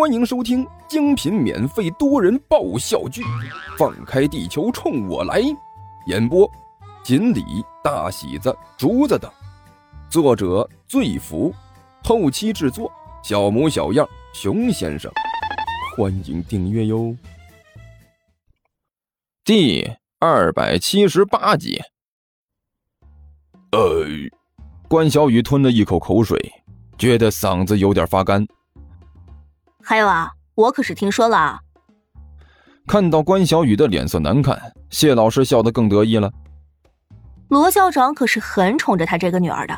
欢迎收听精品免费多人爆笑剧《放开地球冲我来》，演播：锦鲤、大喜子、竹子等，作者：醉福，后期制作：小模小样、熊先生。欢迎订阅哟。第二百七十八集。呃，关小雨吞了一口口水，觉得嗓子有点发干。还有啊，我可是听说了。看到关小雨的脸色难看，谢老师笑得更得意了。罗校长可是很宠着他这个女儿的，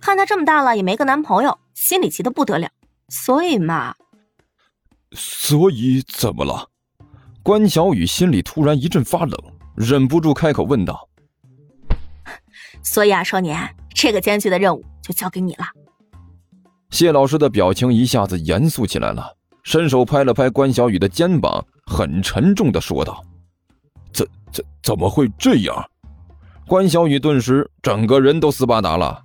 看她这么大了也没个男朋友，心里急得不得了。所以嘛，所以怎么了？关小雨心里突然一阵发冷，忍不住开口问道。所以啊，少年，这个艰巨的任务就交给你了。谢老师的表情一下子严肃起来了，伸手拍了拍关小雨的肩膀，很沉重的说道：“怎怎怎么会这样？”关小雨顿时整个人都斯巴达了。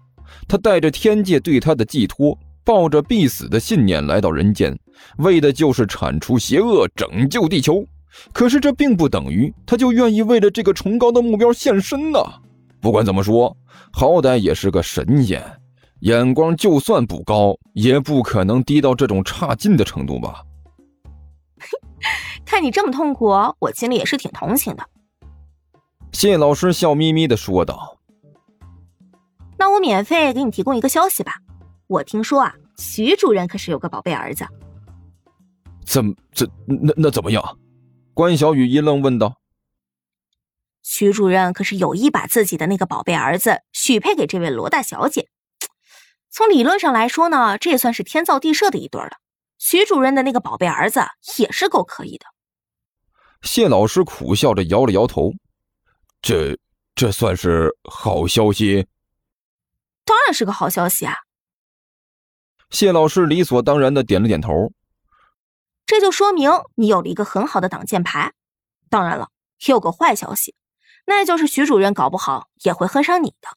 他带着天界对他的寄托，抱着必死的信念来到人间，为的就是铲除邪恶，拯救地球。可是这并不等于他就愿意为了这个崇高的目标献身呐。不管怎么说，好歹也是个神仙，眼光就算不高，也不可能低到这种差劲的程度吧？看你这么痛苦，我心里也是挺同情的。谢老师笑眯眯的说道：“那我免费给你提供一个消息吧，我听说啊，徐主任可是有个宝贝儿子。怎怎那那怎么样？”关小雨一愣，问道。徐主任可是有意把自己的那个宝贝儿子许配给这位罗大小姐。从理论上来说呢，这也算是天造地设的一对了。徐主任的那个宝贝儿子也是够可以的。谢老师苦笑着摇了摇头：“这这算是好消息？当然是个好消息啊！”谢老师理所当然的点了点头：“这就说明你有了一个很好的挡箭牌。当然了，也有个坏消息。”那就是徐主任搞不好也会恨上你的，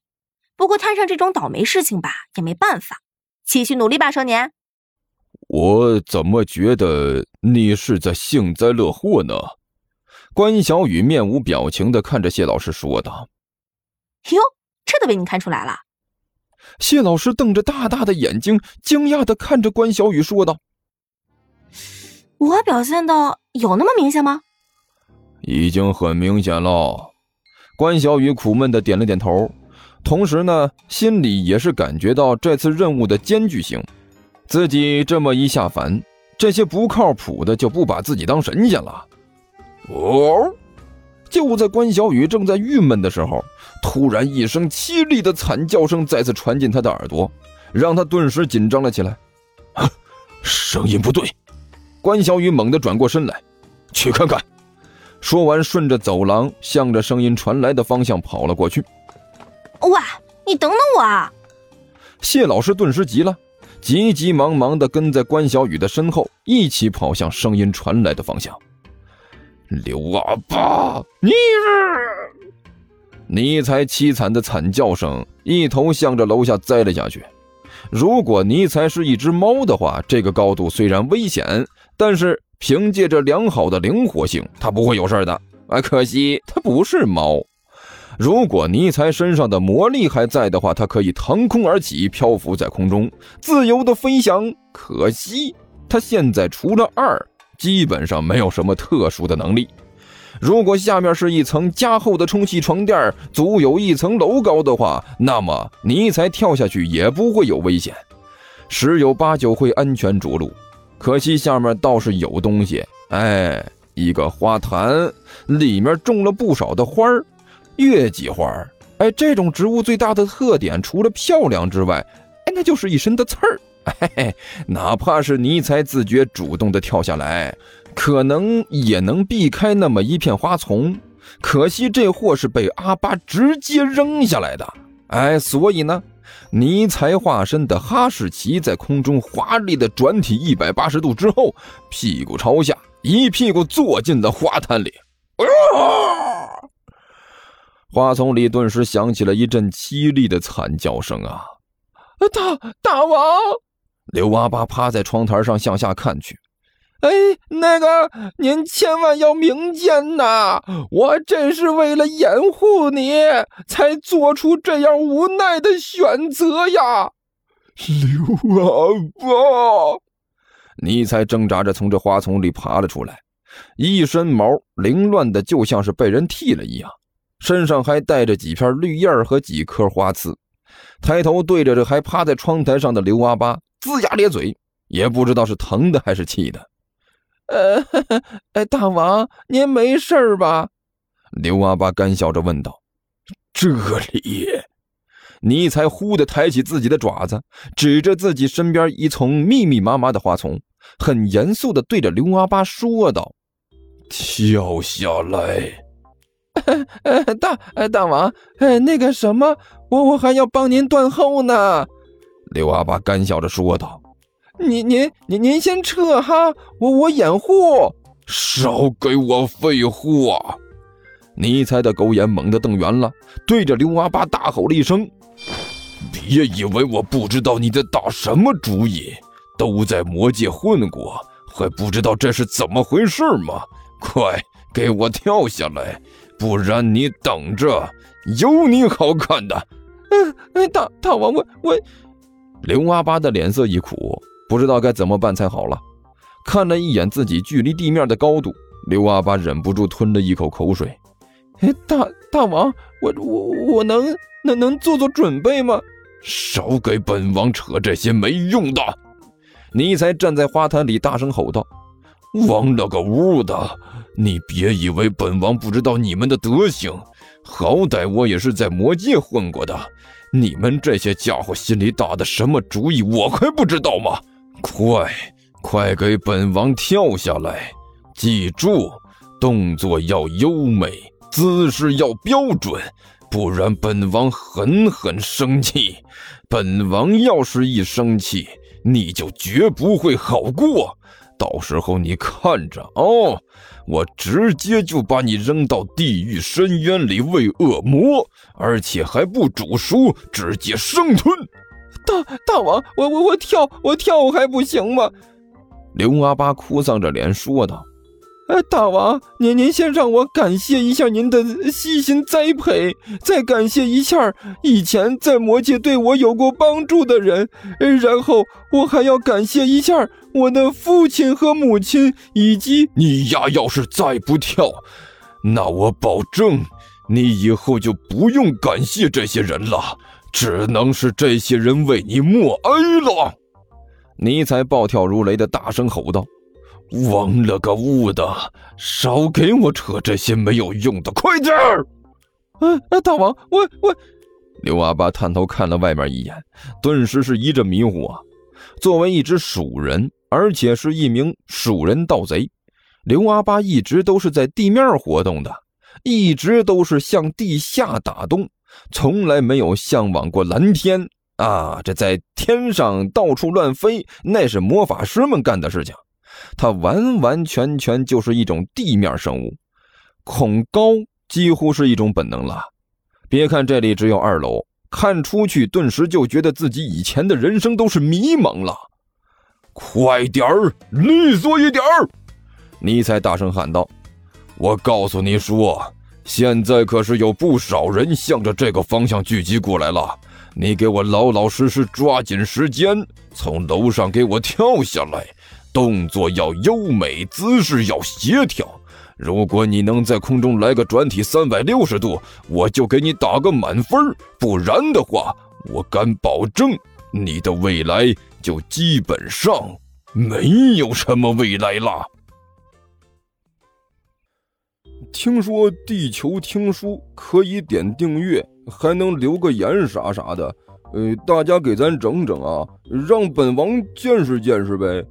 不过摊上这种倒霉事情吧，也没办法，继续努力吧，少年。我怎么觉得你是在幸灾乐祸呢？关小雨面无表情的看着谢老师说道。哟，这都被你看出来了。谢老师瞪着大大的眼睛，惊讶的看着关小雨说道：“我表现的有那么明显吗？”已经很明显了。关小雨苦闷的点了点头，同时呢，心里也是感觉到这次任务的艰巨性。自己这么一下凡，这些不靠谱的就不把自己当神仙了。哦！就在关小雨正在郁闷的时候，突然一声凄厉的惨叫声再次传进他的耳朵，让他顿时紧张了起来。声音不对！关小雨猛地转过身来，去看看。说完，顺着走廊向着声音传来的方向跑了过去。喂，你等等我啊！谢老师顿时急了，急急忙忙的跟在关小雨的身后，一起跑向声音传来的方向。刘阿爸，你尼才凄惨的惨叫声，一头向着楼下栽了下去。如果尼才是一只猫的话，这个高度虽然危险，但是。凭借着良好的灵活性，它不会有事的。啊，可惜它不是猫。如果尼才身上的魔力还在的话，他可以腾空而起，漂浮在空中，自由的飞翔。可惜他现在除了二，基本上没有什么特殊的能力。如果下面是一层加厚的充气床垫，足有一层楼高的话，那么尼才跳下去也不会有危险，十有八九会安全着陆。可惜下面倒是有东西，哎，一个花坛，里面种了不少的花儿，月季花儿。哎，这种植物最大的特点，除了漂亮之外，哎，那就是一身的刺儿。嘿嘿，哪怕是尼才自觉主动的跳下来，可能也能避开那么一片花丛。可惜这货是被阿巴直接扔下来的，哎，所以呢。尼才化身的哈士奇在空中华丽的转体一百八十度之后，屁股朝下，一屁股坐进了花坛里。花丛里顿时响起了一阵凄厉的惨叫声啊！大大王，刘阿八趴在窗台上向下看去，哎，那个，您千万要明鉴呐！我这是为了掩护你，才做出这样无奈的选择呀。刘阿爸，尼才挣扎着从这花丛里爬了出来，一身毛凌乱的，就像是被人剃了一样，身上还带着几片绿叶和几颗花刺。抬头对着这还趴在窗台上的刘阿八，龇牙咧嘴，也不知道是疼的还是气的。呃，哎，大王，您没事吧？刘阿八干笑着问道。这里，尼才忽地抬起自己的爪子，指着自己身边一丛密密麻麻的花丛，很严肃地对着刘阿八说道：“跳下来。”呃大大王，哎，那个什么，我我还要帮您断后呢。”刘阿八干笑着说道。您您您您先撤哈，我我掩护。少给我废话！尼猜的狗眼猛地瞪圆了，对着刘阿八大吼了一声：“别以为我不知道你在打什么主意！都在魔界混过，还不知道这是怎么回事吗？快给我跳下来，不然你等着，有你好看的！”嗯嗯，大大王，我我……刘阿八的脸色一苦。不知道该怎么办才好了。看了一眼自己距离地面的高度，刘阿八忍不住吞了一口口水。大大王，我我我能能能做做准备吗？少给本王扯这些没用的！尼才站在花坛里大声吼道：“王了个乌的！你别以为本王不知道你们的德行，好歹我也是在魔界混过的。你们这些家伙心里打的什么主意，我还不知道吗？”快，快给本王跳下来！记住，动作要优美，姿势要标准，不然本王狠狠生气。本王要是一生气，你就绝不会好过。到时候你看着哦，我直接就把你扔到地狱深渊里喂恶魔，而且还不煮熟，直接生吞。大大王，我我我跳，我跳还不行吗？刘阿八哭丧着脸说道：“哎，大王，您您先让我感谢一下您的悉心栽培，再感谢一下以前在魔界对我有过帮助的人，然后我还要感谢一下我的父亲和母亲，以及你呀。要是再不跳，那我保证你以后就不用感谢这些人了。”只能是这些人为你默哀了。尼才暴跳如雷的大声吼道：“亡了个乌的，少给我扯这些没有用的，快点儿！”啊，大王，我我……刘阿八探头看了外面一眼，顿时是一阵迷糊啊。作为一只鼠人，而且是一名鼠人盗贼，刘阿八一直都是在地面活动的，一直都是向地下打洞。从来没有向往过蓝天啊！这在天上到处乱飞，那是魔法师们干的事情。它完完全全就是一种地面生物，恐高几乎是一种本能了。别看这里只有二楼，看出去顿时就觉得自己以前的人生都是迷茫了。快点儿，利索一点儿！尼采大声喊道：“我告诉你说。”现在可是有不少人向着这个方向聚集过来了，你给我老老实实抓紧时间从楼上给我跳下来，动作要优美，姿势要协调。如果你能在空中来个转体三百六十度，我就给你打个满分；不然的话，我敢保证你的未来就基本上没有什么未来了。听说地球听书可以点订阅，还能留个言啥啥的，呃，大家给咱整整啊，让本王见识见识呗。